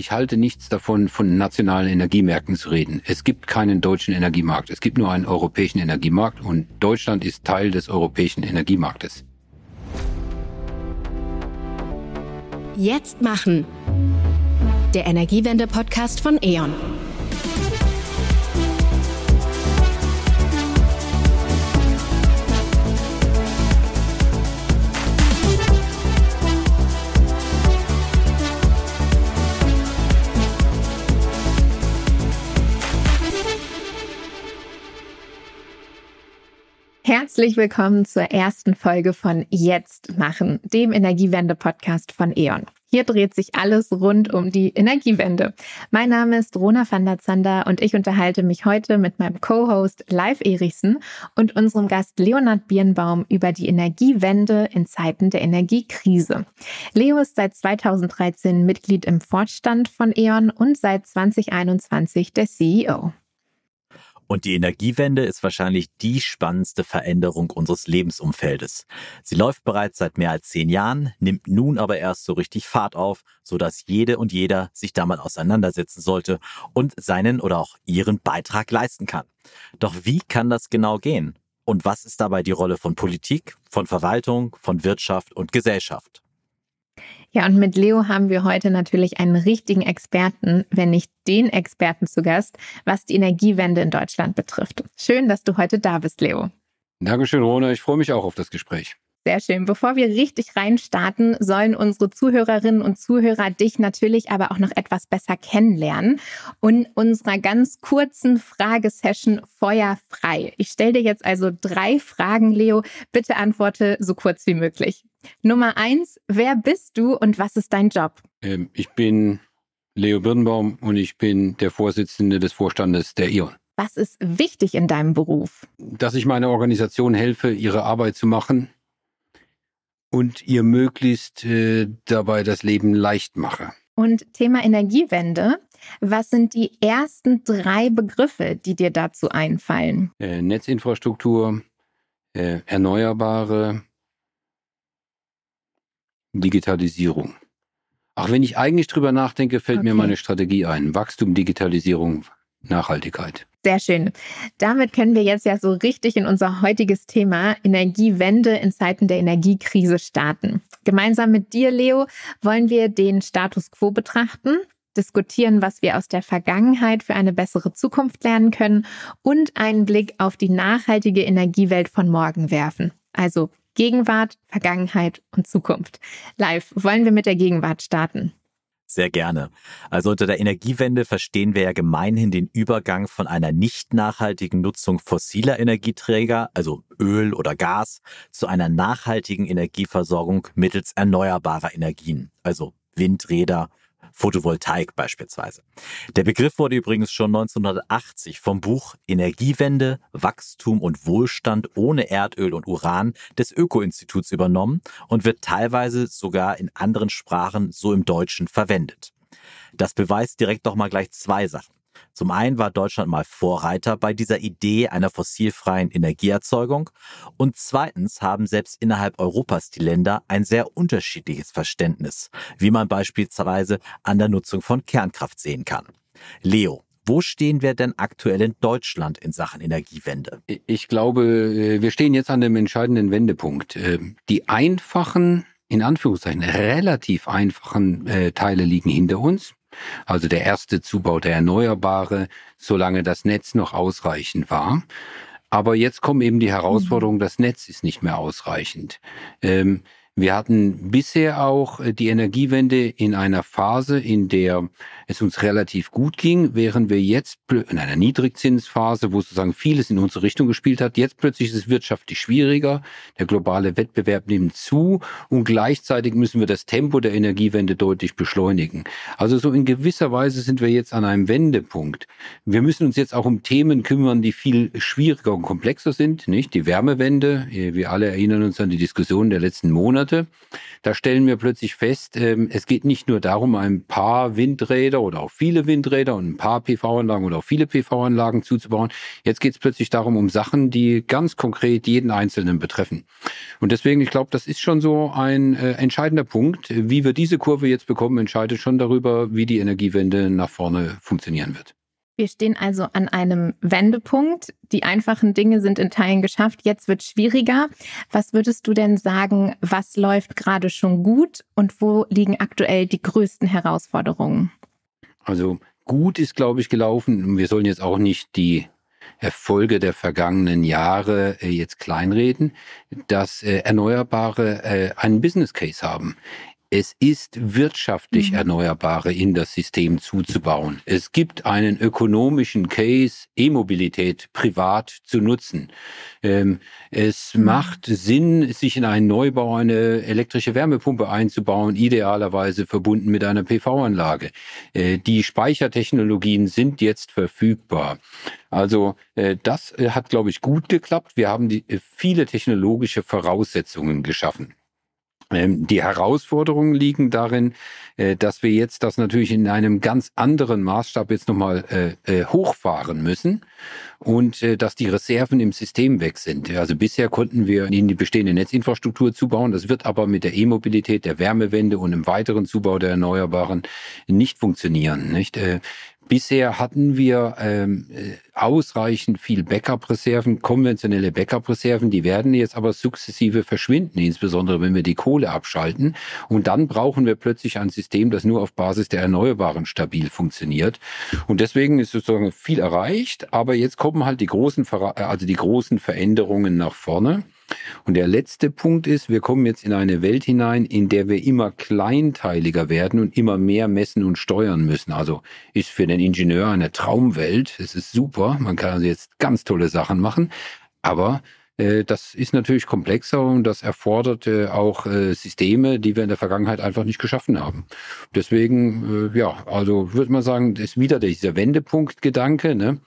Ich halte nichts davon, von nationalen Energiemärkten zu reden. Es gibt keinen deutschen Energiemarkt. Es gibt nur einen europäischen Energiemarkt und Deutschland ist Teil des europäischen Energiemarktes. Jetzt machen. Der Energiewende-Podcast von E.ON. Herzlich willkommen zur ersten Folge von Jetzt machen, dem Energiewende-Podcast von E.ON. Hier dreht sich alles rund um die Energiewende. Mein Name ist Rona van der Zander und ich unterhalte mich heute mit meinem Co-Host Live Erichsen und unserem Gast Leonard Birnbaum über die Energiewende in Zeiten der Energiekrise. Leo ist seit 2013 Mitglied im Vorstand von E.ON und seit 2021 der CEO. Und die Energiewende ist wahrscheinlich die spannendste Veränderung unseres Lebensumfeldes. Sie läuft bereits seit mehr als zehn Jahren, nimmt nun aber erst so richtig Fahrt auf, sodass jede und jeder sich damit auseinandersetzen sollte und seinen oder auch ihren Beitrag leisten kann. Doch wie kann das genau gehen? Und was ist dabei die Rolle von Politik, von Verwaltung, von Wirtschaft und Gesellschaft? Ja, und mit Leo haben wir heute natürlich einen richtigen Experten, wenn nicht den Experten zu Gast, was die Energiewende in Deutschland betrifft. Schön, dass du heute da bist, Leo. Dankeschön, Rona. Ich freue mich auch auf das Gespräch. Sehr schön. Bevor wir richtig reinstarten, sollen unsere Zuhörerinnen und Zuhörer dich natürlich aber auch noch etwas besser kennenlernen und unserer ganz kurzen Fragesession Feuer frei. Ich stelle dir jetzt also drei Fragen, Leo. Bitte antworte so kurz wie möglich. Nummer eins, wer bist du und was ist dein Job? Ähm, ich bin Leo Birnbaum und ich bin der Vorsitzende des Vorstandes der ION. Was ist wichtig in deinem Beruf? Dass ich meiner Organisation helfe, ihre Arbeit zu machen und ihr möglichst äh, dabei das Leben leicht mache. Und Thema Energiewende. Was sind die ersten drei Begriffe, die dir dazu einfallen? Äh, Netzinfrastruktur, äh, Erneuerbare, Digitalisierung. Auch wenn ich eigentlich drüber nachdenke, fällt okay. mir meine Strategie ein. Wachstum, Digitalisierung, Nachhaltigkeit. Sehr schön. Damit können wir jetzt ja so richtig in unser heutiges Thema Energiewende in Zeiten der Energiekrise starten. Gemeinsam mit dir, Leo, wollen wir den Status quo betrachten, diskutieren, was wir aus der Vergangenheit für eine bessere Zukunft lernen können und einen Blick auf die nachhaltige Energiewelt von morgen werfen. Also Gegenwart, Vergangenheit und Zukunft. Live, wollen wir mit der Gegenwart starten? Sehr gerne. Also unter der Energiewende verstehen wir ja gemeinhin den Übergang von einer nicht nachhaltigen Nutzung fossiler Energieträger, also Öl oder Gas, zu einer nachhaltigen Energieversorgung mittels erneuerbarer Energien, also Windräder, Photovoltaik beispielsweise. Der Begriff wurde übrigens schon 1980 vom Buch Energiewende, Wachstum und Wohlstand ohne Erdöl und Uran des Öko-Instituts übernommen und wird teilweise sogar in anderen Sprachen so im Deutschen verwendet. Das beweist direkt doch mal gleich zwei Sachen. Zum einen war Deutschland mal Vorreiter bei dieser Idee einer fossilfreien Energieerzeugung und zweitens haben selbst innerhalb Europas die Länder ein sehr unterschiedliches Verständnis, wie man beispielsweise an der Nutzung von Kernkraft sehen kann. Leo, wo stehen wir denn aktuell in Deutschland in Sachen Energiewende? Ich glaube, äh, wir stehen jetzt an dem entscheidenden Wendepunkt. Ähm, die einfachen, in Anführungszeichen, relativ einfachen äh, Teile liegen hinter uns. Also der erste Zubau der Erneuerbare, solange das Netz noch ausreichend war. Aber jetzt kommen eben die Herausforderungen, mhm. das Netz ist nicht mehr ausreichend. Ähm, wir hatten bisher auch äh, die Energiewende in einer Phase, in der es uns relativ gut ging, während wir jetzt in einer Niedrigzinsphase, wo sozusagen vieles in unsere Richtung gespielt hat, jetzt plötzlich ist es wirtschaftlich schwieriger, der globale Wettbewerb nimmt zu und gleichzeitig müssen wir das Tempo der Energiewende deutlich beschleunigen. Also so in gewisser Weise sind wir jetzt an einem Wendepunkt. Wir müssen uns jetzt auch um Themen kümmern, die viel schwieriger und komplexer sind, nicht? Die Wärmewende, wir alle erinnern uns an die Diskussion der letzten Monate Monate. Da stellen wir plötzlich fest, ähm, es geht nicht nur darum, ein paar Windräder oder auch viele Windräder und ein paar PV-Anlagen oder auch viele PV-Anlagen zuzubauen. Jetzt geht es plötzlich darum, um Sachen, die ganz konkret jeden Einzelnen betreffen. Und deswegen, ich glaube, das ist schon so ein äh, entscheidender Punkt. Wie wir diese Kurve jetzt bekommen, entscheidet schon darüber, wie die Energiewende nach vorne funktionieren wird. Wir stehen also an einem Wendepunkt. Die einfachen Dinge sind in Teilen geschafft. Jetzt wird schwieriger. Was würdest du denn sagen, was läuft gerade schon gut und wo liegen aktuell die größten Herausforderungen? Also gut ist, glaube ich, gelaufen. Wir sollen jetzt auch nicht die Erfolge der vergangenen Jahre äh, jetzt kleinreden, dass äh, Erneuerbare äh, einen Business Case haben es ist wirtschaftlich mhm. Erneuerbare in das System zuzubauen. Es gibt einen ökonomischen Case, E-Mobilität privat zu nutzen. Ähm, es mhm. macht Sinn, sich in einen Neubau eine elektrische Wärmepumpe einzubauen, idealerweise verbunden mit einer PV-Anlage. Äh, die Speichertechnologien sind jetzt verfügbar. Also äh, das äh, hat, glaube ich, gut geklappt. Wir haben die, äh, viele technologische Voraussetzungen geschaffen. Ähm, die Herausforderungen liegen darin, äh, dass wir jetzt das natürlich in einem ganz anderen Maßstab jetzt nochmal äh, äh, hochfahren müssen und dass die Reserven im System weg sind. Also bisher konnten wir in die bestehende Netzinfrastruktur zubauen. Das wird aber mit der E-Mobilität, der Wärmewende und im weiteren Zubau der Erneuerbaren nicht funktionieren. Nicht? Bisher hatten wir ähm, äh, ausreichend viel Backup-Reserven, konventionelle Backup-Reserven, die werden jetzt aber sukzessive verschwinden, insbesondere wenn wir die Kohle abschalten. Und dann brauchen wir plötzlich ein System, das nur auf Basis der Erneuerbaren stabil funktioniert. Und deswegen ist sozusagen viel erreicht, aber jetzt kommen halt die großen, also die großen Veränderungen nach vorne. Und der letzte Punkt ist, wir kommen jetzt in eine Welt hinein, in der wir immer kleinteiliger werden und immer mehr messen und steuern müssen. Also ist für den Ingenieur eine Traumwelt. Es ist super. Man kann also jetzt ganz tolle Sachen machen. Aber äh, das ist natürlich komplexer und das erfordert äh, auch äh, Systeme, die wir in der Vergangenheit einfach nicht geschaffen haben. Deswegen, äh, ja, also würde man sagen, ist wieder dieser Wendepunktgedanke. Ne?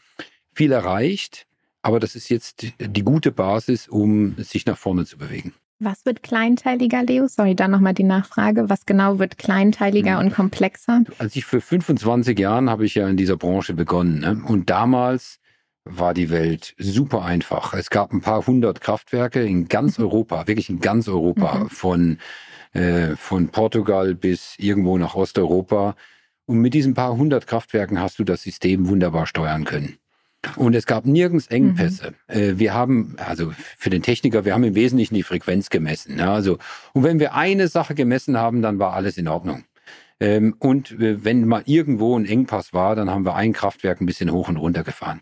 Viel erreicht, aber das ist jetzt die gute Basis, um sich nach vorne zu bewegen. Was wird kleinteiliger, Leo? Sorry, dann nochmal die Nachfrage. Was genau wird kleinteiliger und komplexer? Als ich für 25 Jahren habe ich ja in dieser Branche begonnen. Ne? Und damals war die Welt super einfach. Es gab ein paar hundert Kraftwerke in ganz mhm. Europa, wirklich in ganz Europa, mhm. von, äh, von Portugal bis irgendwo nach Osteuropa. Und mit diesen paar hundert Kraftwerken hast du das System wunderbar steuern können. Und es gab nirgends Engpässe. Mhm. Wir haben, also für den Techniker, wir haben im Wesentlichen die Frequenz gemessen. Also, und wenn wir eine Sache gemessen haben, dann war alles in Ordnung. Ähm, und äh, wenn mal irgendwo ein Engpass war, dann haben wir ein Kraftwerk ein bisschen hoch und runter gefahren.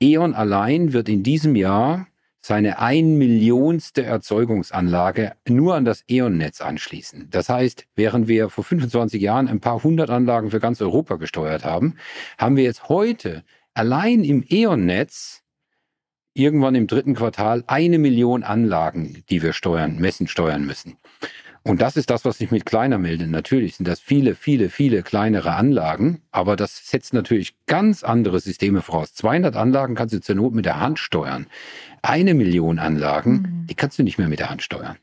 E.ON allein wird in diesem Jahr seine ein Millionste Erzeugungsanlage nur an das E.ON-Netz anschließen. Das heißt, während wir vor 25 Jahren ein paar hundert Anlagen für ganz Europa gesteuert haben, haben wir jetzt heute allein im E.ON-Netz irgendwann im dritten Quartal eine Million Anlagen, die wir steuern, messen, steuern müssen. Und das ist das, was sich mit kleiner meldet. Natürlich sind das viele, viele, viele kleinere Anlagen, aber das setzt natürlich ganz andere Systeme voraus. 200 Anlagen kannst du zur Not mit der Hand steuern. Eine Million Anlagen, mhm. die kannst du nicht mehr mit der Hand steuern.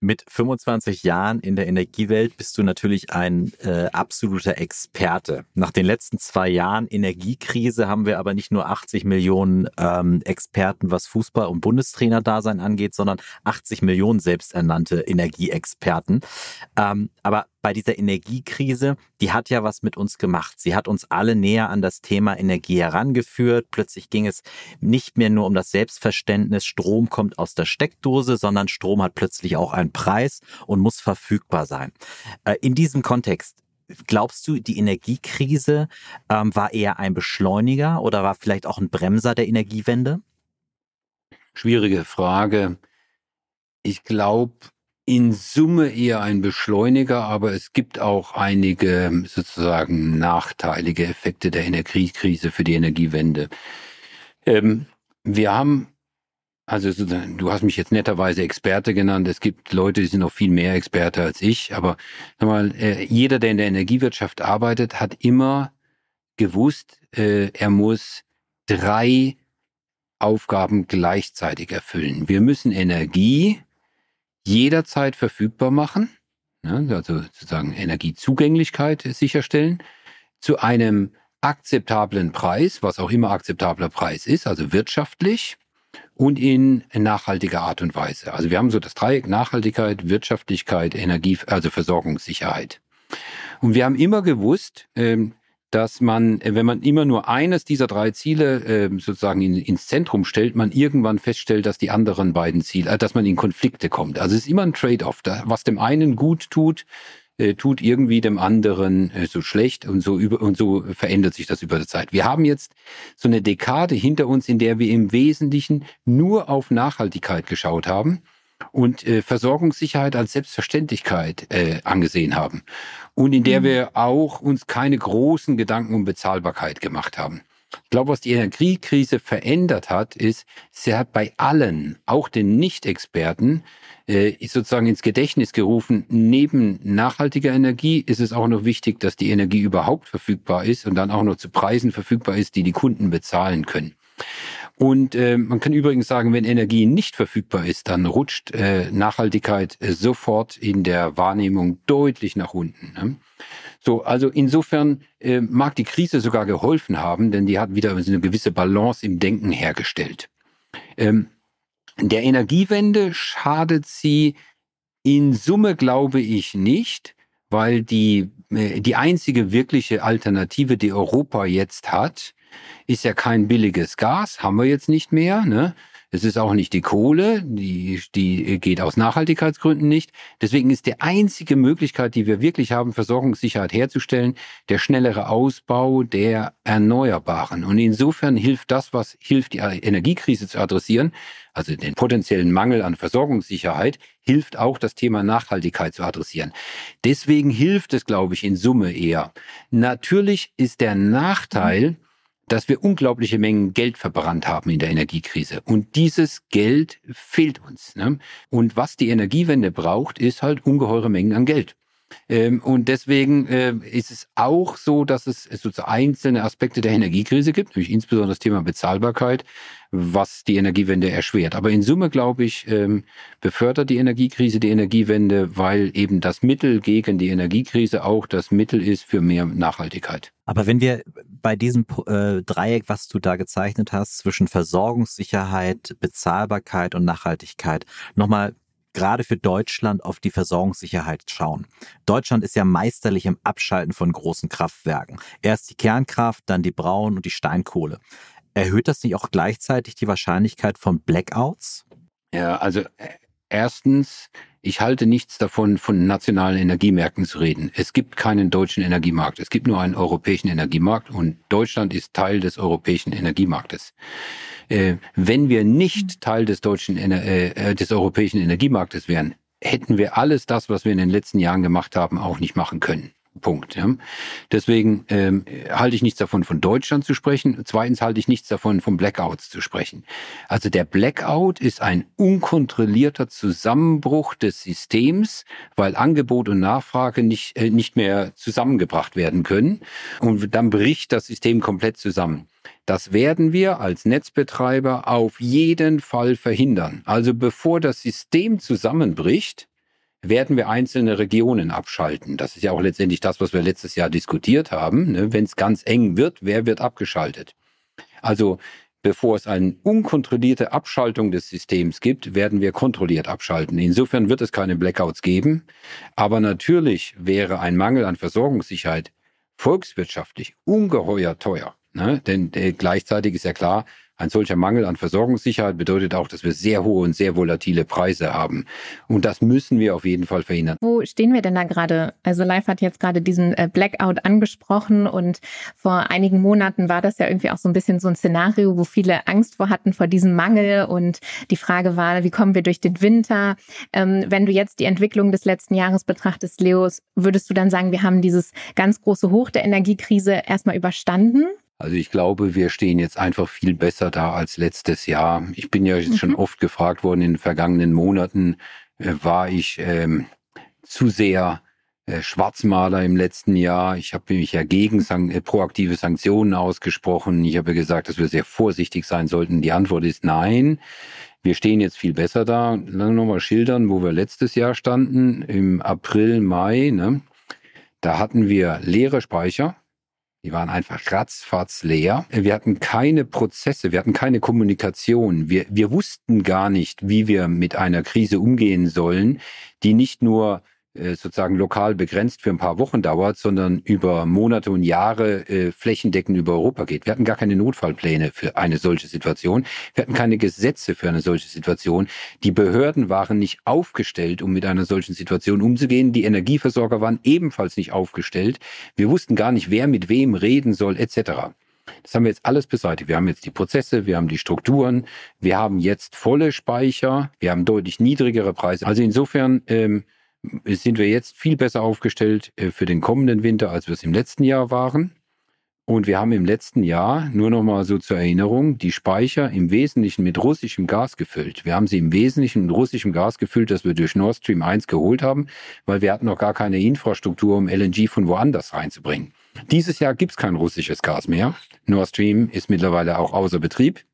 Mit 25 Jahren in der Energiewelt bist du natürlich ein äh, absoluter Experte. Nach den letzten zwei Jahren Energiekrise haben wir aber nicht nur 80 Millionen ähm, Experten, was Fußball- und Bundestrainer-Dasein angeht, sondern 80 Millionen selbsternannte Energieexperten. Ähm, aber bei dieser Energiekrise, die hat ja was mit uns gemacht. Sie hat uns alle näher an das Thema Energie herangeführt. Plötzlich ging es nicht mehr nur um das Selbstverständnis, Strom kommt aus der Steckdose, sondern Strom hat plötzlich auch einen Preis und muss verfügbar sein. Äh, in diesem Kontext, glaubst du, die Energiekrise ähm, war eher ein Beschleuniger oder war vielleicht auch ein Bremser der Energiewende? Schwierige Frage. Ich glaube, in Summe eher ein Beschleuniger, aber es gibt auch einige sozusagen nachteilige Effekte der Energiekrise für die Energiewende. Ähm, wir haben, also du hast mich jetzt netterweise Experte genannt, es gibt Leute, die sind noch viel mehr Experte als ich, aber mal, äh, jeder, der in der Energiewirtschaft arbeitet, hat immer gewusst, äh, er muss drei Aufgaben gleichzeitig erfüllen. Wir müssen Energie jederzeit verfügbar machen, ne, also sozusagen Energiezugänglichkeit sicherstellen, zu einem akzeptablen Preis, was auch immer akzeptabler Preis ist, also wirtschaftlich und in nachhaltiger Art und Weise. Also wir haben so das Dreieck Nachhaltigkeit, Wirtschaftlichkeit, Energie, also Versorgungssicherheit. Und wir haben immer gewusst, ähm, dass man, wenn man immer nur eines dieser drei Ziele ähm, sozusagen ins Zentrum stellt, man irgendwann feststellt, dass die anderen beiden Ziele, äh, dass man in Konflikte kommt. Also es ist immer ein Trade-off. Was dem einen gut tut, äh, tut irgendwie dem anderen äh, so schlecht und so über und so verändert sich das über die Zeit. Wir haben jetzt so eine Dekade hinter uns, in der wir im Wesentlichen nur auf Nachhaltigkeit geschaut haben und äh, Versorgungssicherheit als Selbstverständlichkeit äh, angesehen haben und in der mhm. wir auch uns keine großen Gedanken um Bezahlbarkeit gemacht haben. Ich glaube, was die Energiekrise verändert hat, ist, sie hat bei allen, auch den Nicht-Experten, äh, sozusagen ins Gedächtnis gerufen, neben nachhaltiger Energie ist es auch noch wichtig, dass die Energie überhaupt verfügbar ist und dann auch noch zu Preisen verfügbar ist, die die Kunden bezahlen können. Und äh, man kann übrigens sagen, wenn Energie nicht verfügbar ist, dann rutscht äh, Nachhaltigkeit äh, sofort in der Wahrnehmung deutlich nach unten. Ne? So, also insofern äh, mag die Krise sogar geholfen haben, denn die hat wieder eine gewisse Balance im Denken hergestellt. Ähm, der Energiewende schadet sie in Summe, glaube ich, nicht, weil die, äh, die einzige wirkliche Alternative, die Europa jetzt hat, ist ja kein billiges Gas, haben wir jetzt nicht mehr. Ne? Es ist auch nicht die Kohle, die, die geht aus Nachhaltigkeitsgründen nicht. Deswegen ist die einzige Möglichkeit, die wir wirklich haben, Versorgungssicherheit herzustellen, der schnellere Ausbau der Erneuerbaren. Und insofern hilft das, was hilft, die Energiekrise zu adressieren, also den potenziellen Mangel an Versorgungssicherheit, hilft auch das Thema Nachhaltigkeit zu adressieren. Deswegen hilft es, glaube ich, in Summe eher. Natürlich ist der Nachteil, dass wir unglaubliche Mengen Geld verbrannt haben in der Energiekrise. Und dieses Geld fehlt uns. Ne? Und was die Energiewende braucht, ist halt ungeheure Mengen an Geld. Ähm, und deswegen äh, ist es auch so, dass es so einzelne Aspekte der Energiekrise gibt, nämlich insbesondere das Thema Bezahlbarkeit, was die Energiewende erschwert. Aber in Summe, glaube ich, ähm, befördert die Energiekrise die Energiewende, weil eben das Mittel gegen die Energiekrise auch das Mittel ist für mehr Nachhaltigkeit. Aber wenn wir bei diesem äh, Dreieck, was du da gezeichnet hast, zwischen Versorgungssicherheit, Bezahlbarkeit und Nachhaltigkeit, nochmal gerade für Deutschland auf die Versorgungssicherheit schauen. Deutschland ist ja meisterlich im Abschalten von großen Kraftwerken. Erst die Kernkraft, dann die Braun- und die Steinkohle. Erhöht das nicht auch gleichzeitig die Wahrscheinlichkeit von Blackouts? Ja, also äh, erstens, ich halte nichts davon, von nationalen Energiemärkten zu reden. Es gibt keinen deutschen Energiemarkt. Es gibt nur einen europäischen Energiemarkt und Deutschland ist Teil des europäischen Energiemarktes. Äh, wenn wir nicht Teil des deutschen, äh, äh, des europäischen Energiemarktes wären, hätten wir alles das, was wir in den letzten Jahren gemacht haben, auch nicht machen können. Punkt. Ja. Deswegen ähm, halte ich nichts davon, von Deutschland zu sprechen. Zweitens halte ich nichts davon, von Blackouts zu sprechen. Also der Blackout ist ein unkontrollierter Zusammenbruch des Systems, weil Angebot und Nachfrage nicht, äh, nicht mehr zusammengebracht werden können. Und dann bricht das System komplett zusammen. Das werden wir als Netzbetreiber auf jeden Fall verhindern. Also bevor das System zusammenbricht, werden wir einzelne Regionen abschalten. Das ist ja auch letztendlich das, was wir letztes Jahr diskutiert haben. Ne? Wenn es ganz eng wird, wer wird abgeschaltet? Also bevor es eine unkontrollierte Abschaltung des Systems gibt, werden wir kontrolliert abschalten. Insofern wird es keine Blackouts geben. Aber natürlich wäre ein Mangel an Versorgungssicherheit volkswirtschaftlich ungeheuer teuer. Ne? Denn äh, gleichzeitig ist ja klar, ein solcher Mangel an Versorgungssicherheit bedeutet auch, dass wir sehr hohe und sehr volatile Preise haben. Und das müssen wir auf jeden Fall verhindern. Wo stehen wir denn da gerade? Also Live hat jetzt gerade diesen äh, Blackout angesprochen und vor einigen Monaten war das ja irgendwie auch so ein bisschen so ein Szenario, wo viele Angst vor hatten vor diesem Mangel und die Frage war, wie kommen wir durch den Winter? Ähm, wenn du jetzt die Entwicklung des letzten Jahres betrachtest, Leos, würdest du dann sagen, wir haben dieses ganz große Hoch der Energiekrise erstmal überstanden? Also ich glaube, wir stehen jetzt einfach viel besser da als letztes Jahr. Ich bin ja mhm. schon oft gefragt worden in den vergangenen Monaten, äh, war ich ähm, zu sehr äh, Schwarzmaler im letzten Jahr. Ich habe mich ja gegen san äh, proaktive Sanktionen ausgesprochen. Ich habe gesagt, dass wir sehr vorsichtig sein sollten. Die Antwort ist nein. Wir stehen jetzt viel besser da. Lass nochmal schildern, wo wir letztes Jahr standen, im April, Mai. Ne? Da hatten wir leere Speicher. Die waren einfach ratzfatz leer. Wir hatten keine Prozesse, wir hatten keine Kommunikation. Wir, wir wussten gar nicht, wie wir mit einer Krise umgehen sollen, die nicht nur sozusagen lokal begrenzt für ein paar Wochen dauert, sondern über Monate und Jahre äh, flächendeckend über Europa geht. Wir hatten gar keine Notfallpläne für eine solche Situation. Wir hatten keine Gesetze für eine solche Situation. Die Behörden waren nicht aufgestellt, um mit einer solchen Situation umzugehen. Die Energieversorger waren ebenfalls nicht aufgestellt. Wir wussten gar nicht, wer mit wem reden soll, etc. Das haben wir jetzt alles beseitigt. Wir haben jetzt die Prozesse, wir haben die Strukturen, wir haben jetzt volle Speicher, wir haben deutlich niedrigere Preise. Also insofern ähm, sind wir jetzt viel besser aufgestellt äh, für den kommenden Winter, als wir es im letzten Jahr waren. Und wir haben im letzten Jahr, nur noch mal so zur Erinnerung, die Speicher im Wesentlichen mit russischem Gas gefüllt. Wir haben sie im Wesentlichen mit russischem Gas gefüllt, das wir durch Nord Stream 1 geholt haben, weil wir hatten noch gar keine Infrastruktur, um LNG von woanders reinzubringen. Dieses Jahr gibt es kein russisches Gas mehr. Nord Stream ist mittlerweile auch außer Betrieb,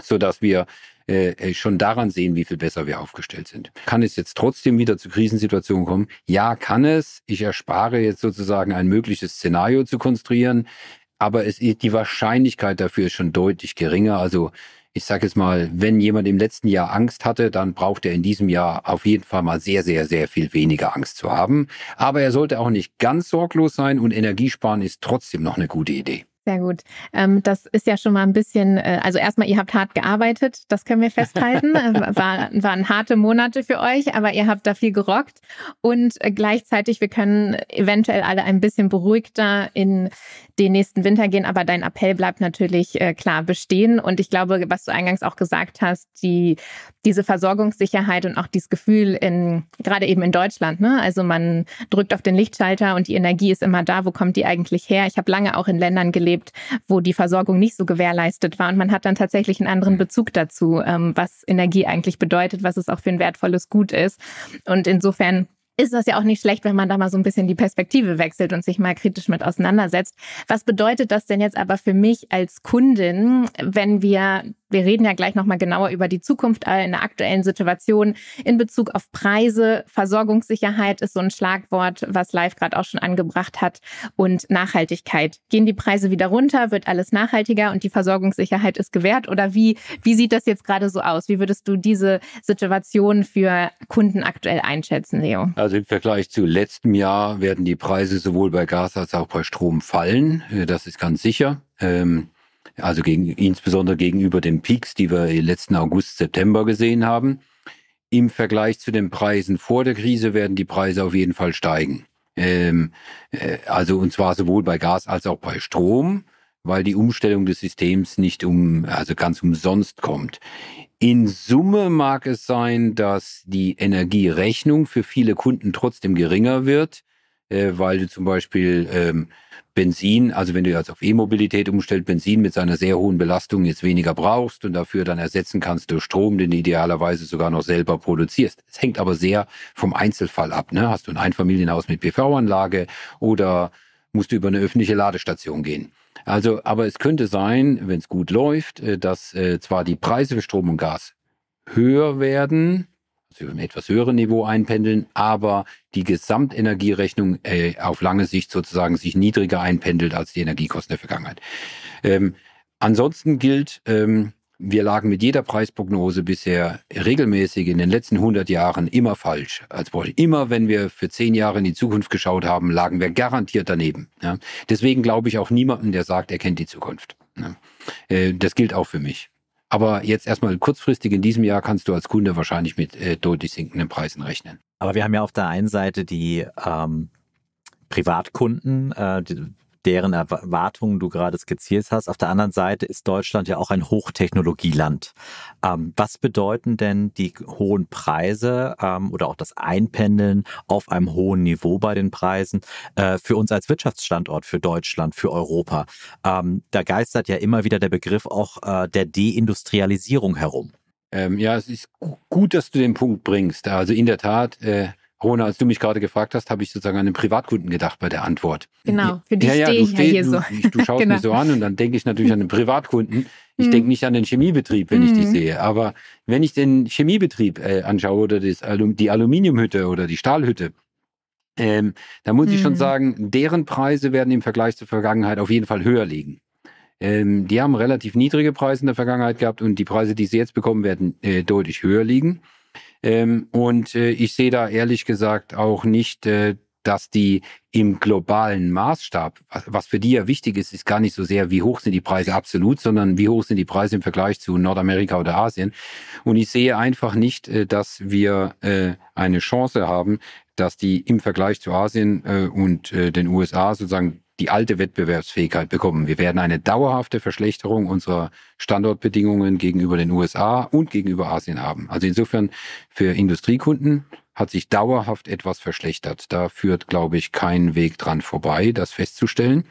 sodass wir äh, äh, schon daran sehen, wie viel besser wir aufgestellt sind. Kann es jetzt trotzdem wieder zu Krisensituationen kommen? Ja, kann es. Ich erspare jetzt sozusagen ein mögliches Szenario zu konstruieren, aber es die Wahrscheinlichkeit dafür ist schon deutlich geringer. Also ich sage jetzt mal, wenn jemand im letzten Jahr Angst hatte, dann braucht er in diesem Jahr auf jeden Fall mal sehr, sehr, sehr viel weniger Angst zu haben. Aber er sollte auch nicht ganz sorglos sein und Energiesparen ist trotzdem noch eine gute Idee. Sehr gut. Ähm, das ist ja schon mal ein bisschen, äh, also erstmal, ihr habt hart gearbeitet, das können wir festhalten. Äh, war, waren harte Monate für euch, aber ihr habt da viel gerockt. Und äh, gleichzeitig, wir können eventuell alle ein bisschen beruhigter in den nächsten Winter gehen, aber dein Appell bleibt natürlich klar bestehen. Und ich glaube, was du eingangs auch gesagt hast, die, diese Versorgungssicherheit und auch dieses Gefühl in, gerade eben in Deutschland, ne? Also man drückt auf den Lichtschalter und die Energie ist immer da. Wo kommt die eigentlich her? Ich habe lange auch in Ländern gelebt, wo die Versorgung nicht so gewährleistet war und man hat dann tatsächlich einen anderen Bezug dazu, ähm, was Energie eigentlich bedeutet, was es auch für ein wertvolles Gut ist. Und insofern ist das ja auch nicht schlecht, wenn man da mal so ein bisschen die Perspektive wechselt und sich mal kritisch mit auseinandersetzt. Was bedeutet das denn jetzt aber für mich als Kundin, wenn wir wir reden ja gleich nochmal genauer über die Zukunft in der aktuellen Situation in Bezug auf Preise. Versorgungssicherheit ist so ein Schlagwort, was Live gerade auch schon angebracht hat. Und Nachhaltigkeit. Gehen die Preise wieder runter? Wird alles nachhaltiger und die Versorgungssicherheit ist gewährt? Oder wie, wie sieht das jetzt gerade so aus? Wie würdest du diese Situation für Kunden aktuell einschätzen, Leo? Also im Vergleich zu letztem Jahr werden die Preise sowohl bei Gas als auch bei Strom fallen. Das ist ganz sicher. Ähm also gegen, insbesondere gegenüber den Peaks, die wir letzten August, September gesehen haben. Im Vergleich zu den Preisen vor der Krise werden die Preise auf jeden Fall steigen. Ähm, äh, also und zwar sowohl bei Gas als auch bei Strom, weil die Umstellung des Systems nicht um, also ganz umsonst kommt. In Summe mag es sein, dass die Energierechnung für viele Kunden trotzdem geringer wird, äh, weil du zum Beispiel ähm, Benzin, also wenn du jetzt auf E-Mobilität umstellst, Benzin mit seiner sehr hohen Belastung jetzt weniger brauchst und dafür dann ersetzen kannst durch Strom, den du idealerweise sogar noch selber produzierst. Es hängt aber sehr vom Einzelfall ab. Ne? Hast du ein Einfamilienhaus mit PV-Anlage oder musst du über eine öffentliche Ladestation gehen? Also, aber es könnte sein, wenn es gut läuft, äh, dass äh, zwar die Preise für Strom und Gas höher werden, also über ein etwas höheren Niveau einpendeln, aber die Gesamtenergierechnung äh, auf lange Sicht sozusagen sich niedriger einpendelt als die Energiekosten der Vergangenheit. Ähm, ansonsten gilt, ähm, wir lagen mit jeder Preisprognose bisher regelmäßig in den letzten 100 Jahren immer falsch. Also immer, wenn wir für zehn Jahre in die Zukunft geschaut haben, lagen wir garantiert daneben. Ja. Deswegen glaube ich auch niemanden, der sagt, er kennt die Zukunft. Ja. Äh, das gilt auch für mich. Aber jetzt erstmal kurzfristig in diesem Jahr kannst du als Kunde wahrscheinlich mit äh, deutlich sinkenden Preisen rechnen. Aber wir haben ja auf der einen Seite die ähm, Privatkunden, äh, die, deren Erwartungen du gerade skizziert hast. Auf der anderen Seite ist Deutschland ja auch ein Hochtechnologieland. Ähm, was bedeuten denn die hohen Preise ähm, oder auch das Einpendeln auf einem hohen Niveau bei den Preisen äh, für uns als Wirtschaftsstandort, für Deutschland, für Europa? Ähm, da geistert ja immer wieder der Begriff auch äh, der Deindustrialisierung herum. Ähm, ja, es ist gut, dass du den Punkt bringst. Also in der Tat, äh, Rona, als du mich gerade gefragt hast, habe ich sozusagen an den Privatkunden gedacht bei der Antwort. Genau, für die ja, ja, stehe ich ja hier du, so. Du, schaust genau. mich so an und dann denke ich natürlich an den Privatkunden. Ich mhm. denke nicht an den Chemiebetrieb, wenn mhm. ich die sehe. Aber wenn ich den Chemiebetrieb äh, anschaue oder das die Aluminiumhütte oder die Stahlhütte, ähm, da muss mhm. ich schon mhm. sagen, deren Preise werden im Vergleich zur Vergangenheit auf jeden Fall höher liegen. Ähm, die haben relativ niedrige Preise in der Vergangenheit gehabt und die Preise, die sie jetzt bekommen, werden äh, deutlich höher liegen. Ähm, und äh, ich sehe da ehrlich gesagt auch nicht, äh, dass die im globalen Maßstab, was für die ja wichtig ist, ist gar nicht so sehr, wie hoch sind die Preise absolut, sondern wie hoch sind die Preise im Vergleich zu Nordamerika oder Asien. Und ich sehe einfach nicht, äh, dass wir äh, eine Chance haben, dass die im Vergleich zu Asien äh, und den USA sozusagen die alte Wettbewerbsfähigkeit bekommen. Wir werden eine dauerhafte Verschlechterung unserer Standortbedingungen gegenüber den USA und gegenüber Asien haben. Also insofern für Industriekunden hat sich dauerhaft etwas verschlechtert. Da führt, glaube ich, kein Weg dran vorbei, das festzustellen.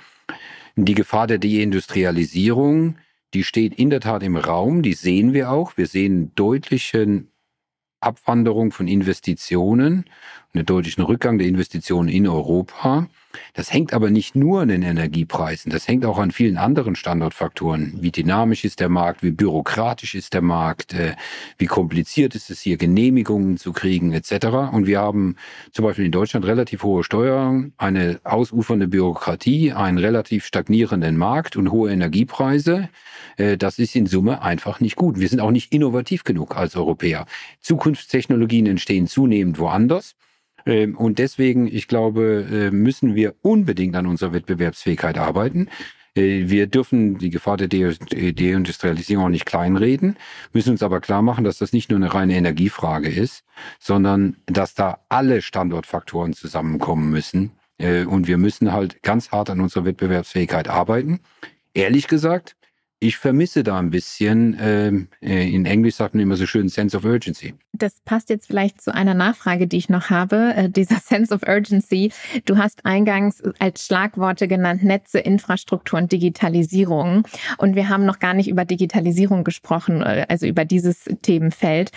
Die Gefahr der Deindustrialisierung, die steht in der Tat im Raum, die sehen wir auch. Wir sehen deutlichen Abwanderung von Investitionen, einen deutlichen Rückgang der Investitionen in Europa. Das hängt aber nicht nur an den Energiepreisen, das hängt auch an vielen anderen Standortfaktoren. Wie dynamisch ist der Markt, wie bürokratisch ist der Markt, äh, wie kompliziert ist es hier, Genehmigungen zu kriegen etc. Und wir haben zum Beispiel in Deutschland relativ hohe Steuern, eine ausufernde Bürokratie, einen relativ stagnierenden Markt und hohe Energiepreise. Äh, das ist in Summe einfach nicht gut. Wir sind auch nicht innovativ genug als Europäer. Zukunftstechnologien entstehen zunehmend woanders. Ähm, und deswegen, ich glaube, äh, müssen wir unbedingt an unserer Wettbewerbsfähigkeit arbeiten. Äh, wir dürfen die Gefahr der Deindustrialisierung auch nicht kleinreden, müssen uns aber klar machen, dass das nicht nur eine reine Energiefrage ist, sondern dass da alle Standortfaktoren zusammenkommen müssen. Äh, und wir müssen halt ganz hart an unserer Wettbewerbsfähigkeit arbeiten. Ehrlich gesagt, ich vermisse da ein bisschen, ähm, äh, in Englisch sagt man immer so schön, Sense of Urgency. Das passt jetzt vielleicht zu einer Nachfrage, die ich noch habe, äh, dieser Sense of Urgency. Du hast eingangs als Schlagworte genannt Netze, Infrastruktur und Digitalisierung. Und wir haben noch gar nicht über Digitalisierung gesprochen, äh, also über dieses Themenfeld.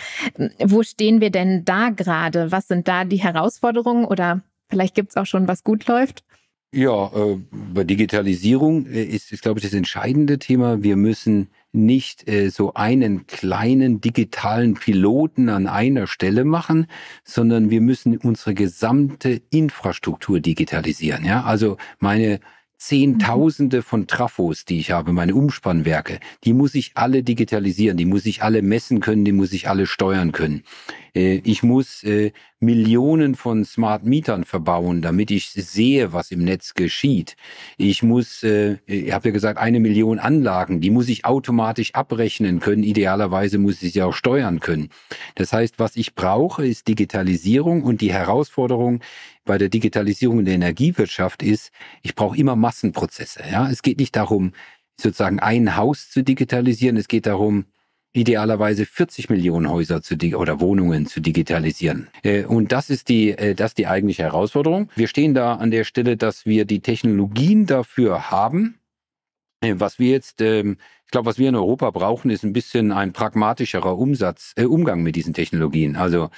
Wo stehen wir denn da gerade? Was sind da die Herausforderungen oder vielleicht gibt es auch schon, was gut läuft? Ja, äh, bei Digitalisierung äh, ist, ist, glaube ich, das entscheidende Thema. Wir müssen nicht äh, so einen kleinen digitalen Piloten an einer Stelle machen, sondern wir müssen unsere gesamte Infrastruktur digitalisieren. Ja, also meine Zehntausende von Trafos, die ich habe, meine Umspannwerke, die muss ich alle digitalisieren, die muss ich alle messen können, die muss ich alle steuern können. Äh, ich muss äh, Millionen von Smart Mietern verbauen, damit ich sehe, was im Netz geschieht. Ich muss, äh, ich habe ja gesagt, eine Million Anlagen, die muss ich automatisch abrechnen können. Idealerweise muss ich sie auch steuern können. Das heißt, was ich brauche, ist Digitalisierung und die Herausforderung bei der Digitalisierung der Energiewirtschaft ist, ich brauche immer Massenprozesse. Ja, es geht nicht darum, sozusagen ein Haus zu digitalisieren. Es geht darum, idealerweise 40 Millionen Häuser zu oder Wohnungen zu digitalisieren. Äh, und das ist die, äh, das ist die eigentliche Herausforderung. Wir stehen da an der Stelle, dass wir die Technologien dafür haben. Äh, was wir jetzt, ähm, ich glaube, was wir in Europa brauchen, ist ein bisschen ein pragmatischerer Umsatz, äh, Umgang mit diesen Technologien. Also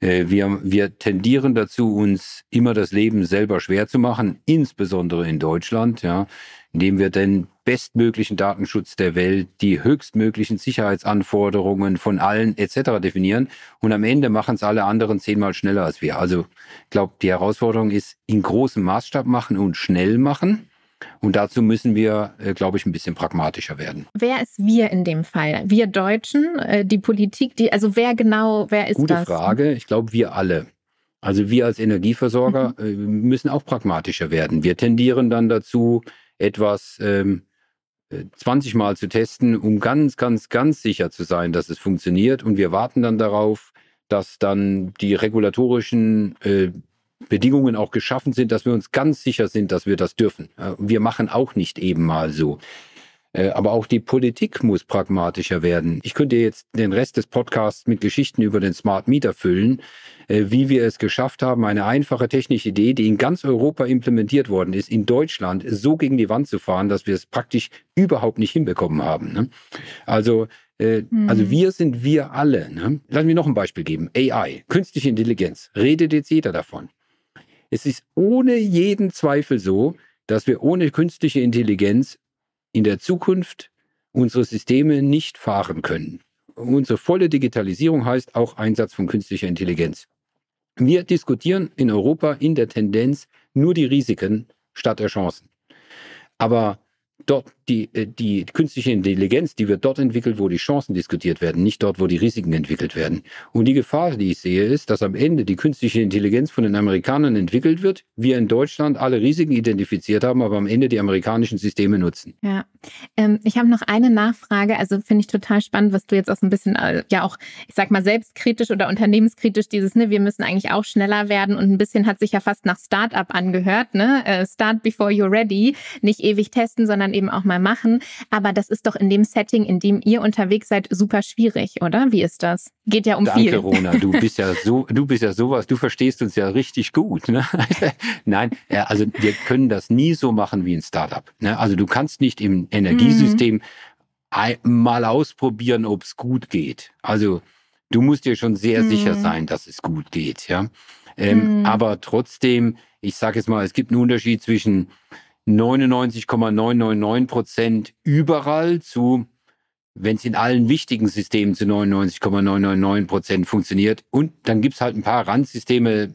wir, wir tendieren dazu, uns immer das Leben selber schwer zu machen, insbesondere in Deutschland, ja, indem wir den bestmöglichen Datenschutz der Welt, die höchstmöglichen Sicherheitsanforderungen von allen etc. definieren und am Ende machen es alle anderen zehnmal schneller als wir. Also ich glaube, die Herausforderung ist in großem Maßstab machen und schnell machen und dazu müssen wir, äh, glaube ich, ein bisschen pragmatischer werden. Wer ist wir in dem Fall? Wir Deutschen, äh, die Politik, die, also wer genau, wer ist Gute das? Gute Frage. Ich glaube, wir alle. Also wir als Energieversorger mhm. Äh, müssen auch pragmatischer werden. Wir tendieren dann dazu, etwas ähm, 20 Mal zu testen, um ganz, ganz, ganz sicher zu sein, dass es funktioniert. Und wir warten dann darauf, dass dann die regulatorischen äh, Bedingungen auch geschaffen sind, dass wir uns ganz sicher sind, dass wir das dürfen. Wir machen auch nicht eben mal so. Äh, aber auch die Politik muss pragmatischer werden. Ich könnte jetzt den Rest des Podcasts mit Geschichten über den Smart Meter füllen, äh, wie wir es geschafft haben, eine einfache technische Idee, die in ganz Europa implementiert worden ist, in Deutschland so gegen die Wand zu fahren, dass wir es praktisch überhaupt nicht hinbekommen haben. Ne? Also Äh. Also wir sind wir alle. Ne? Lass mich noch ein Beispiel geben. AI, künstliche Intelligenz. Redet jetzt jeder davon. Es ist ohne jeden Zweifel so, dass wir ohne künstliche Intelligenz in der Zukunft unsere Systeme nicht fahren können. Unsere volle Digitalisierung heißt auch Einsatz von künstlicher Intelligenz. Wir diskutieren in Europa in der Tendenz nur die Risiken statt der Chancen. Aber dort die, äh, die künstliche Intelligenz, die wird dort entwickelt, wo die Chancen diskutiert werden, nicht dort, wo die Risiken entwickelt werden. Und die Gefahr, die ich sehe, ist, dass am Ende die künstliche Intelligenz von den Amerikanern entwickelt wird, wir in Deutschland alle Risiken identifiziert haben, aber am Ende die amerikanischen Systeme nutzen. Ja, ähm, ich habe noch eine Nachfrage. Also finde ich total spannend, was du jetzt auch so ein bisschen, äh, ja auch, ich sag mal, selbstkritisch oder unternehmenskritisch dieses, ne, wir müssen eigentlich auch schneller werden und ein bisschen hat sich ja fast nach Startup angehört, ne? Äh, start before you're ready. Nicht ewig testen, sondern eben auch mal machen. Aber das ist doch in dem Setting, in dem ihr unterwegs seid, super schwierig, oder? Wie ist das? Geht ja um Danke, viel. Danke, Rona. Du bist ja so, du bist ja sowas. Du verstehst uns ja richtig gut. Ne? Nein, ja, also wir können das nie so machen wie ein Startup. Ne? Also du kannst nicht im Energiesystem mhm. mal ausprobieren, ob es gut geht. Also du musst dir schon sehr mhm. sicher sein, dass es gut geht. Ja, ähm, mhm. aber trotzdem, ich sage jetzt mal, es gibt einen Unterschied zwischen 99,999 Prozent überall zu, wenn es in allen wichtigen Systemen zu 99,999 Prozent funktioniert. Und dann gibt's halt ein paar Randsysteme.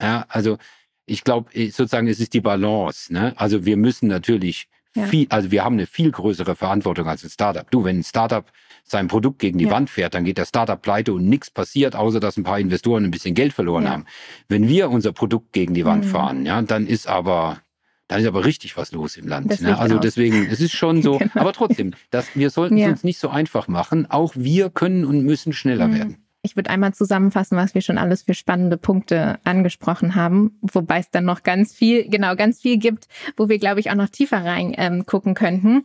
Ja, also ich glaube, sozusagen, es ist die Balance. Ne? Also wir müssen natürlich ja. viel, also wir haben eine viel größere Verantwortung als ein Startup. Du, wenn ein Startup sein Produkt gegen die ja. Wand fährt, dann geht der Startup pleite und nichts passiert, außer dass ein paar Investoren ein bisschen Geld verloren ja. haben. Wenn wir unser Produkt gegen die Wand mhm. fahren, ja, dann ist aber da ist aber richtig was los im Land. Ne? Also deswegen, es ist schon so, genau. aber trotzdem, das, wir sollten es uns nicht so einfach machen. Auch wir können und müssen schneller mhm. werden. Ich würde einmal zusammenfassen, was wir schon alles für spannende Punkte angesprochen haben, wobei es dann noch ganz viel, genau, ganz viel gibt, wo wir, glaube ich, auch noch tiefer rein ähm, könnten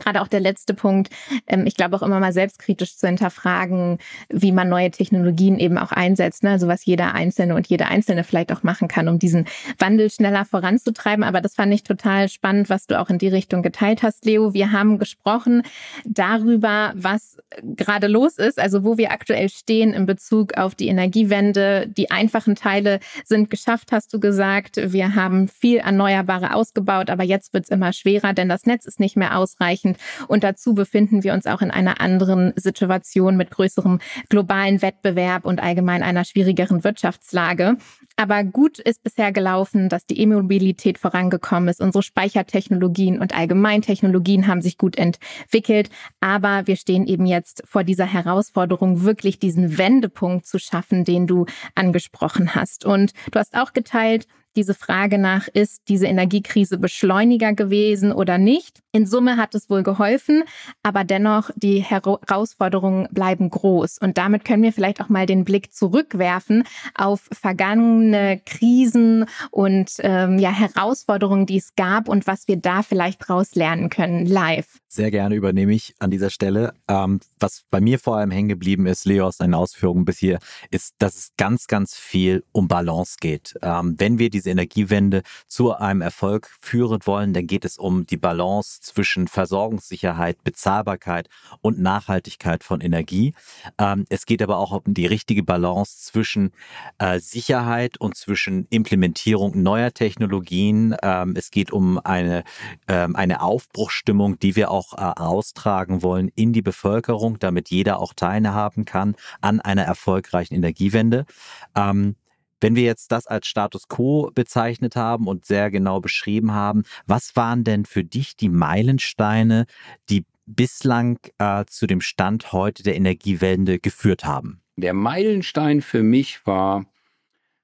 gerade auch der letzte Punkt, ähm, ich glaube auch immer mal selbstkritisch zu hinterfragen, wie man neue Technologien eben auch einsetzt, ne? also was jeder Einzelne und jede Einzelne vielleicht auch machen kann, um diesen Wandel schneller voranzutreiben. Aber das fand ich total spannend, was du auch in die Richtung geteilt hast, Leo. Wir haben gesprochen darüber, was gerade los ist, also wo wir aktuell stehen in Bezug auf die Energiewende. Die einfachen Teile sind geschafft, hast du gesagt. Wir haben viel Erneuerbare ausgebaut, aber jetzt wird es immer schwerer, denn das Netz ist nicht mehr ausreichend entsprechend. Und dazu befinden wir uns auch in einer anderen Situation mit größerem globalen Wettbewerb und allgemein einer schwierigeren Wirtschaftslage. Aber gut ist bisher gelaufen, dass die E-Mobilität vorangekommen ist. Unsere Speichertechnologien und Allgemeintechnologien haben sich gut entwickelt. Aber wir stehen eben jetzt vor dieser Herausforderung, wirklich diesen Wendepunkt zu schaffen, den du angesprochen hast. Und du hast auch geteilt, diese Frage nach, ist diese Energiekrise Beschleuniger gewesen oder nicht? In Summe hat es wohl geholfen, aber dennoch die Herausforderungen bleiben groß. Und damit können wir vielleicht auch mal den Blick zurückwerfen auf vergangene Krisen und ähm, ja, Herausforderungen, die es gab und was wir da vielleicht daraus lernen können, live. Sehr gerne übernehme ich an dieser Stelle. Ähm, was bei mir vor allem hängen geblieben ist, Leo, aus seinen Ausführungen bis hier, ist, dass es ganz, ganz viel um Balance geht. Ähm, wenn wir diese Energiewende zu einem Erfolg führen wollen, dann geht es um die Balance zwischen Versorgungssicherheit, Bezahlbarkeit und Nachhaltigkeit von Energie. Ähm, es geht aber auch um die richtige Balance zwischen äh, Sicherheit und zwischen Implementierung neuer Technologien. Ähm, es geht um eine, ähm, eine Aufbruchsstimmung, die wir auch äh, austragen wollen in die Bevölkerung, damit jeder auch teilhaben kann an einer erfolgreichen Energiewende. Ähm, wenn wir jetzt das als Status quo bezeichnet haben und sehr genau beschrieben haben, was waren denn für dich die Meilensteine, die bislang äh, zu dem Stand heute der Energiewende geführt haben? Der Meilenstein für mich war,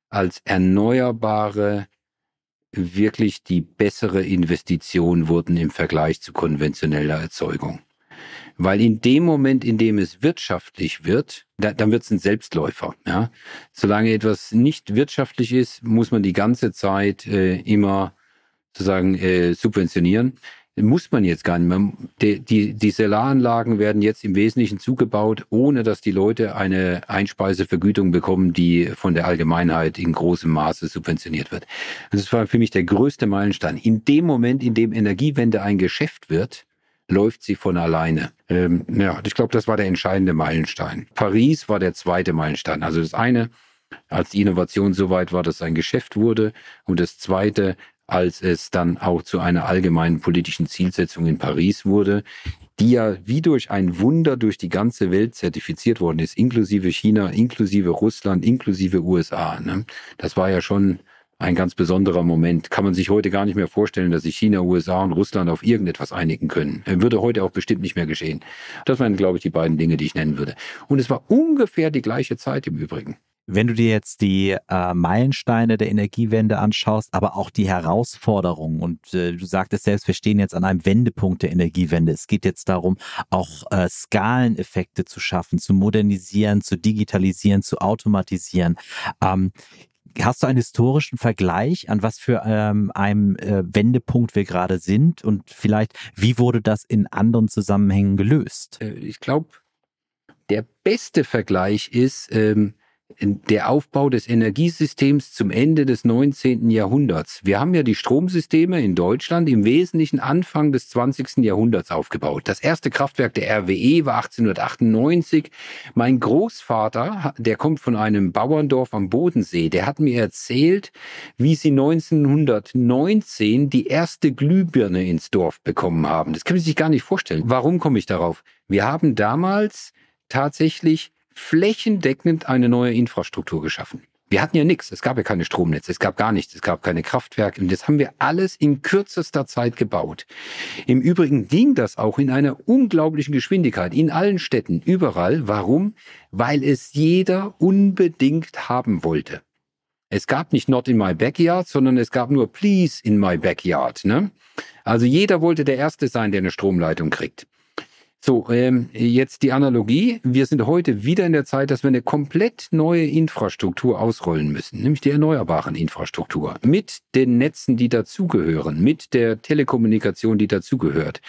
als Erneuerbare wirklich die bessere Investition wurden im Vergleich zu konventioneller Erzeugung. Weil in dem Moment, in dem es wirtschaftlich wird, da, dann wird es ein Selbstläufer. Ja? Solange etwas nicht wirtschaftlich ist, muss man die ganze Zeit äh, immer sozusagen äh, subventionieren. Muss man jetzt gar nicht mehr. Die, die, die Solaranlagen werden jetzt im Wesentlichen zugebaut, ohne dass die Leute eine Einspeisevergütung bekommen, die von der Allgemeinheit in großem Maße subventioniert wird. Das war für mich der größte Meilenstein. In dem Moment, in dem Energiewende ein Geschäft wird, läuft sie von alleine. Ähm, ja, ich glaube, das war der entscheidende Meilenstein. Paris war der zweite Meilenstein. Also das eine, als die Innovation so weit war, dass es ein Geschäft wurde. Und das zweite, als es dann auch zu einer allgemeinen politischen Zielsetzung in Paris wurde, die ja wie durch ein Wunder durch die ganze Welt zertifiziert worden ist, inklusive China, inklusive Russland, inklusive USA. Ne? Das war ja schon ein ganz besonderer Moment. Kann man sich heute gar nicht mehr vorstellen, dass sich China, USA und Russland auf irgendetwas einigen können. Würde heute auch bestimmt nicht mehr geschehen. Das wären, glaube ich, die beiden Dinge, die ich nennen würde. Und es war ungefähr die gleiche Zeit im Übrigen. Wenn du dir jetzt die äh, Meilensteine der Energiewende anschaust, aber auch die Herausforderungen und äh, du sagtest selbst, wir stehen jetzt an einem Wendepunkt der Energiewende. Es geht jetzt darum, auch äh, Skaleneffekte zu schaffen, zu modernisieren, zu digitalisieren, zu automatisieren. Ähm, Hast du einen historischen Vergleich, an was für ähm, einem äh, Wendepunkt wir gerade sind und vielleicht, wie wurde das in anderen Zusammenhängen gelöst? Äh, ich glaube, der beste Vergleich ist, ähm, der Aufbau des Energiesystems zum Ende des 19. Jahrhunderts. Wir haben ja die Stromsysteme in Deutschland im Wesentlichen Anfang des 20. Jahrhunderts aufgebaut. Das erste Kraftwerk der RWE war 1898. Mein Großvater, der kommt von einem Bauerndorf am Bodensee, der hat mir erzählt, wie sie 1919 die erste Glühbirne ins Dorf bekommen haben. Das kann man sich gar nicht vorstellen. Warum komme ich darauf? Wir haben damals tatsächlich flächendeckend eine neue Infrastruktur geschaffen. Wir hatten ja nichts. Es gab ja keine Stromnetze, es gab gar nichts, es gab keine Kraftwerke. Und das haben wir alles in kürzester Zeit gebaut. Im Übrigen ging das auch in einer unglaublichen Geschwindigkeit in allen Städten, überall. Warum? Weil es jeder unbedingt haben wollte. Es gab nicht not in my backyard, sondern es gab nur please in my backyard. Ne? Also jeder wollte der Erste sein, der eine Stromleitung kriegt. So, ähm, jetzt die Analogie. Wir sind heute wieder in der Zeit, dass wir eine komplett neue Infrastruktur ausrollen müssen, nämlich die erneuerbaren Infrastruktur mit den Netzen, die dazugehören, mit der Telekommunikation, die dazugehört.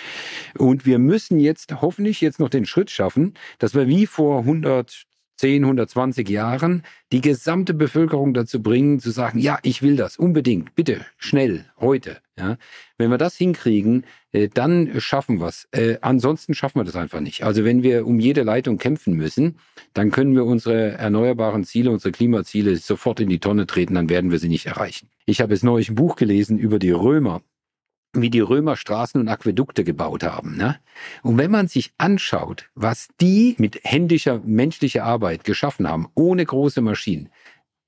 Und wir müssen jetzt hoffentlich jetzt noch den Schritt schaffen, dass wir wie vor 100, 10, 120 Jahren die gesamte Bevölkerung dazu bringen, zu sagen, ja, ich will das unbedingt, bitte, schnell, heute. Ja. Wenn wir das hinkriegen, äh, dann schaffen wir es. Äh, ansonsten schaffen wir das einfach nicht. Also wenn wir um jede Leitung kämpfen müssen, dann können wir unsere erneuerbaren Ziele, unsere Klimaziele sofort in die Tonne treten, dann werden wir sie nicht erreichen. Ich habe jetzt neulich ein Buch gelesen über die Römer wie die Römer Straßen und Aquädukte gebaut haben. Ne? Und wenn man sich anschaut, was die mit händischer, menschlicher Arbeit geschaffen haben, ohne große Maschinen,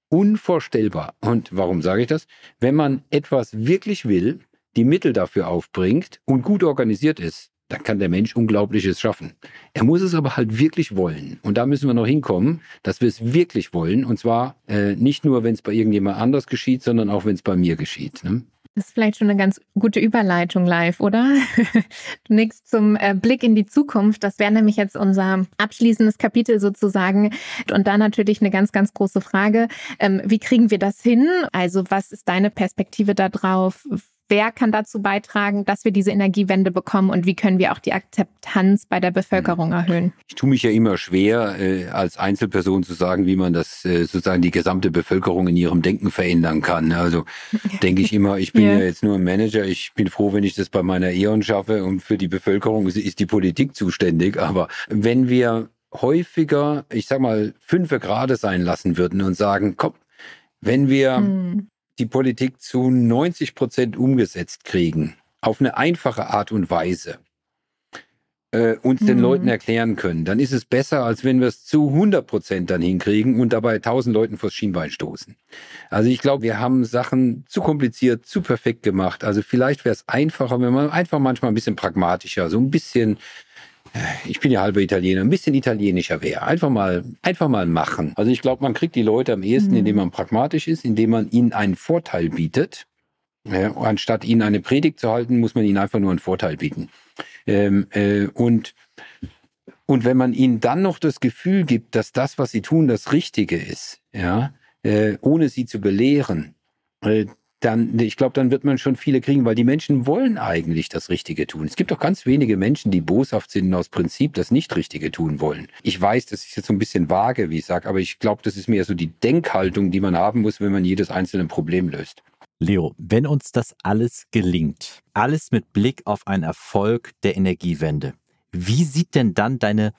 unvorstellbar. Und warum sage ich das? Wenn man etwas wirklich will, die Mittel dafür aufbringt und gut organisiert ist, dann kann der Mensch Unglaubliches schaffen. Er muss es aber halt wirklich wollen. Und da müssen wir noch hinkommen, dass wir es wirklich wollen. Und zwar äh, nicht nur, wenn es bei irgendjemand anders geschieht, sondern auch, wenn es bei mir geschieht. Ne? Das ist vielleicht schon eine ganz gute Überleitung live, oder? Nichts zum äh, Blick in die Zukunft. Das wäre nämlich jetzt unser abschließendes Kapitel sozusagen. Und da natürlich eine ganz, ganz große Frage. Ähm, wie kriegen wir das hin? Also was ist deine Perspektive darauf? Wer kann dazu beitragen, dass wir diese Energiewende bekommen und wie können wir auch die Akzeptanz bei der Bevölkerung hm. erhöhen? Ich tue mich ja immer schwer, äh, als Einzelperson zu sagen, wie man das äh, sozusagen die gesamte Bevölkerung in ihrem Denken verändern kann. Also denke ich immer, ich bin ja. ja jetzt nur ein Manager, ich bin froh, wenn ich das bei meiner E.ON schaffe und für die Bevölkerung ist die Politik zuständig. Aber wenn wir häufiger, ich sag mal, fünfe Grade sein lassen würden und sagen, komm, wenn wir hm die Politik zu 90 Prozent umgesetzt kriegen, auf eine einfache Art und Weise, äh, uns mhm. den Leuten erklären können, dann ist es besser, als wenn wir es zu 100 Prozent dann hinkriegen und dabei tausend Leuten vors Schienbein stoßen. Also ich glaube, wir haben Sachen zu kompliziert, zu perfekt gemacht. Also vielleicht wäre es einfacher, wenn man einfach manchmal ein bisschen pragmatischer, so ein bisschen ich bin ja halber Italiener, ein bisschen italienischer wäre. Einfach mal, einfach mal machen. Also ich glaube, man kriegt die Leute am ehesten, mhm. indem man pragmatisch ist, indem man ihnen einen Vorteil bietet. Ja, anstatt ihnen eine Predigt zu halten, muss man ihnen einfach nur einen Vorteil bieten. Ähm, äh, und, und wenn man ihnen dann noch das Gefühl gibt, dass das, was sie tun, das Richtige ist, ja, äh, ohne sie zu belehren, äh, dann, ich glaube, dann wird man schon viele kriegen, weil die Menschen wollen eigentlich das Richtige tun. Es gibt auch ganz wenige Menschen, die boshaft sind und aus Prinzip das Nicht-Richtige tun wollen. Ich weiß, das ist jetzt so ein bisschen vage, wie ich sage, aber ich glaube, das ist mehr so die Denkhaltung, die man haben muss, wenn man jedes einzelne Problem löst. Leo, wenn uns das alles gelingt, alles mit Blick auf einen Erfolg der Energiewende, wie sieht denn dann deine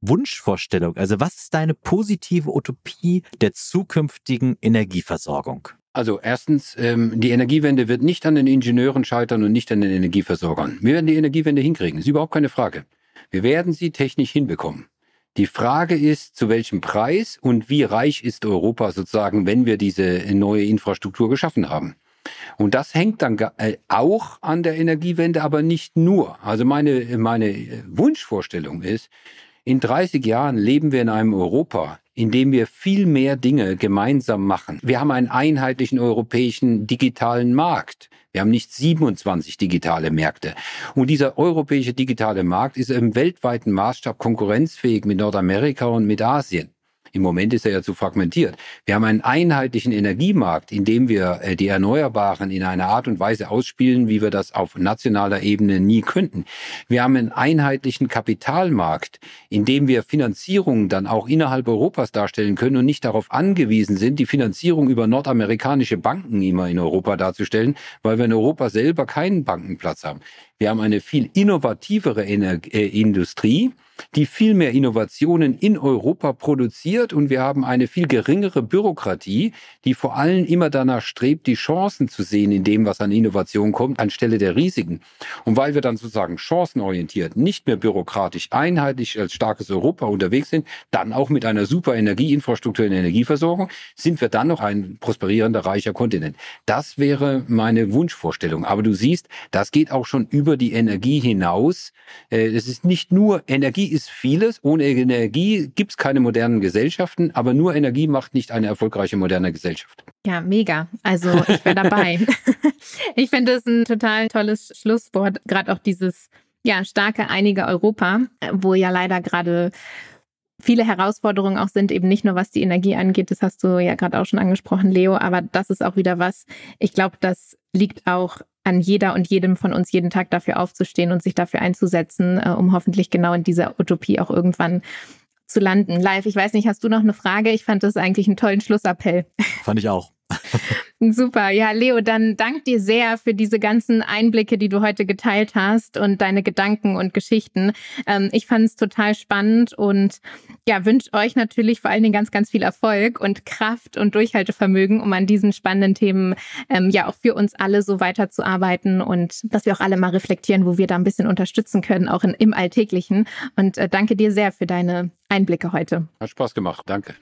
Wunschvorstellung, also was ist deine positive Utopie der zukünftigen Energieversorgung? Also erstens, ähm, die Energiewende wird nicht an den Ingenieuren scheitern und nicht an den Energieversorgern. Wir werden die Energiewende hinkriegen, ist überhaupt keine Frage. Wir werden sie technisch hinbekommen. Die Frage ist, zu welchem Preis und wie reich ist Europa sozusagen, wenn wir diese neue Infrastruktur geschaffen haben. Und das hängt dann äh, auch an der Energiewende, aber nicht nur. Also meine, meine Wunschvorstellung ist, in 30 Jahren leben wir in einem Europa, indem wir viel mehr Dinge gemeinsam machen. Wir haben einen einheitlichen europäischen digitalen Markt. Wir haben nicht 27 digitale Märkte. Und dieser europäische digitale Markt ist im weltweiten Maßstab konkurrenzfähig mit Nordamerika und mit Asien. Im Moment ist er ja zu fragmentiert. Wir haben einen einheitlichen Energiemarkt, in dem wir äh, die Erneuerbaren in einer Art und Weise ausspielen, wie wir das auf nationaler Ebene nie könnten. Wir haben einen einheitlichen Kapitalmarkt, in dem wir Finanzierungen dann auch innerhalb Europas darstellen können und nicht darauf angewiesen sind, die Finanzierung über nordamerikanische Banken immer in Europa darzustellen, weil wir in Europa selber keinen Bankenplatz haben. Wir haben eine viel innovativere Ener äh, Industrie, die viel mehr Innovationen in Europa produziert und wir haben eine viel geringere Bürokratie, die vor allem immer danach strebt, die Chancen zu sehen in dem, was an Innovation kommt, anstelle der Risiken. Und weil wir dann sozusagen chancenorientiert, nicht mehr bürokratisch, einheitlich als starkes Europa unterwegs sind, dann auch mit einer super Energieinfrastruktur in Energieversorgung, sind wir dann noch ein prosperierender, reicher Kontinent. Das wäre meine Wunschvorstellung. Aber du siehst, das geht auch schon über die Energie hinaus. Äh, es ist nicht nur Energie ist vieles. Ohne Energie gibt es keine modernen Gesellschaften, aber nur Energie macht nicht eine erfolgreiche moderne Gesellschaft. Ja, mega. Also ich wäre dabei. ich finde es ein total tolles Schlusswort, gerade auch dieses ja, starke, einige Europa, wo ja leider gerade viele Herausforderungen auch sind, eben nicht nur was die Energie angeht, das hast du ja gerade auch schon angesprochen, Leo, aber das ist auch wieder was, ich glaube, das liegt auch an jeder und jedem von uns jeden Tag dafür aufzustehen und sich dafür einzusetzen, äh, um hoffentlich genau in dieser Utopie auch irgendwann zu landen. Live, ich weiß nicht, hast du noch eine Frage? Ich fand das eigentlich einen tollen Schlussappell. Fand ich auch. Super. Ja, Leo, dann dank dir sehr für diese ganzen Einblicke, die du heute geteilt hast und deine Gedanken und Geschichten. Ähm, ich fand es total spannend und ja, wünsche euch natürlich vor allen Dingen ganz, ganz viel Erfolg und Kraft und Durchhaltevermögen, um an diesen spannenden Themen ähm, ja auch für uns alle so weiterzuarbeiten und dass wir auch alle mal reflektieren, wo wir da ein bisschen unterstützen können, auch in, im Alltäglichen. Und äh, danke dir sehr für deine Einblicke heute. Hat Spaß gemacht. Danke.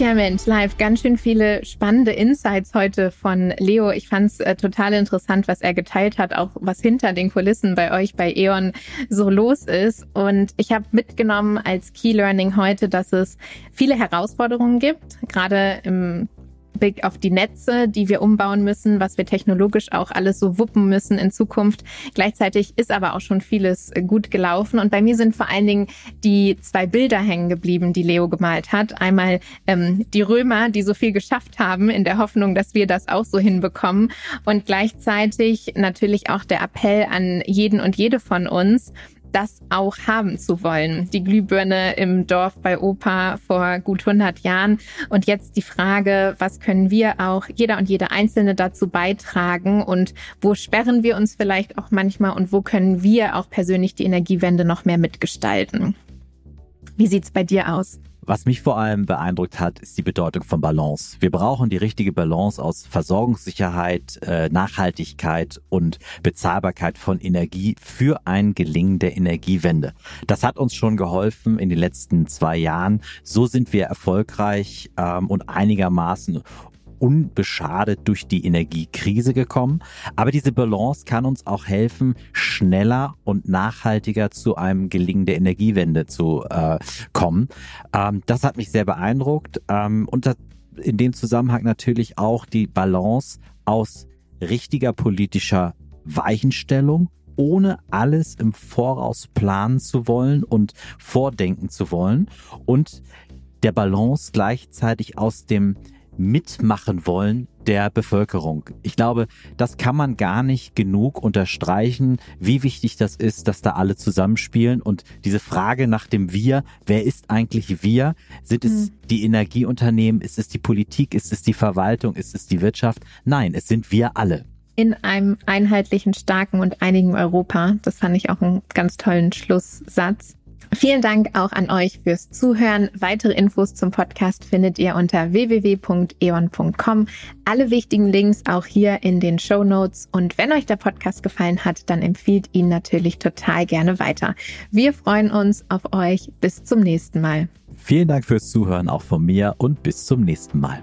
Tja, Mensch, live ganz schön viele spannende Insights heute von Leo. Ich fand es äh, total interessant, was er geteilt hat, auch was hinter den Kulissen bei euch bei E.ON so los ist. Und ich habe mitgenommen als Key Learning heute, dass es viele Herausforderungen gibt, gerade im Blick auf die Netze, die wir umbauen müssen, was wir technologisch auch alles so wuppen müssen in Zukunft. Gleichzeitig ist aber auch schon vieles gut gelaufen. Und bei mir sind vor allen Dingen die zwei Bilder hängen geblieben, die Leo gemalt hat. Einmal ähm, die Römer, die so viel geschafft haben, in der Hoffnung, dass wir das auch so hinbekommen. Und gleichzeitig natürlich auch der Appell an jeden und jede von uns, das auch haben zu wollen. Die Glühbirne im Dorf bei Opa vor gut 100 Jahren. Und jetzt die Frage, was können wir auch, jeder und jede Einzelne dazu beitragen und wo sperren wir uns vielleicht auch manchmal und wo können wir auch persönlich die Energiewende noch mehr mitgestalten? Wie sieht's bei dir aus? Was mich vor allem beeindruckt hat, ist die Bedeutung von Balance. Wir brauchen die richtige Balance aus Versorgungssicherheit, äh, Nachhaltigkeit und Bezahlbarkeit von Energie für ein Gelingen der Energiewende. Das hat uns schon geholfen in den letzten zwei Jahren. So sind wir erfolgreich ähm, und einigermaßen unbeschadet durch die Energiekrise gekommen. Aber diese Balance kann uns auch helfen, schneller und nachhaltiger zu einem Gelingen der Energiewende zu äh, kommen. Ähm, das hat mich sehr beeindruckt. Ähm, und das, in dem Zusammenhang natürlich auch die Balance aus richtiger politischer Weichenstellung ohne alles im Voraus planen zu wollen und vordenken zu wollen und der Balance gleichzeitig aus dem Mitmachen wollen der Bevölkerung. Ich glaube, das kann man gar nicht genug unterstreichen, wie wichtig das ist, dass da alle zusammenspielen. Und diese Frage nach dem Wir, wer ist eigentlich wir? Sind es mhm. die Energieunternehmen? Ist es die Politik? Ist es die Verwaltung? Ist es die Wirtschaft? Nein, es sind wir alle in einem einheitlichen, starken und einigen Europa. Das fand ich auch einen ganz tollen Schlusssatz. Vielen Dank auch an euch fürs Zuhören. Weitere Infos zum Podcast findet ihr unter www.eon.com. Alle wichtigen Links auch hier in den Show Notes. Und wenn euch der Podcast gefallen hat, dann empfiehlt ihn natürlich total gerne weiter. Wir freuen uns auf euch. Bis zum nächsten Mal. Vielen Dank fürs Zuhören auch von mir und bis zum nächsten Mal.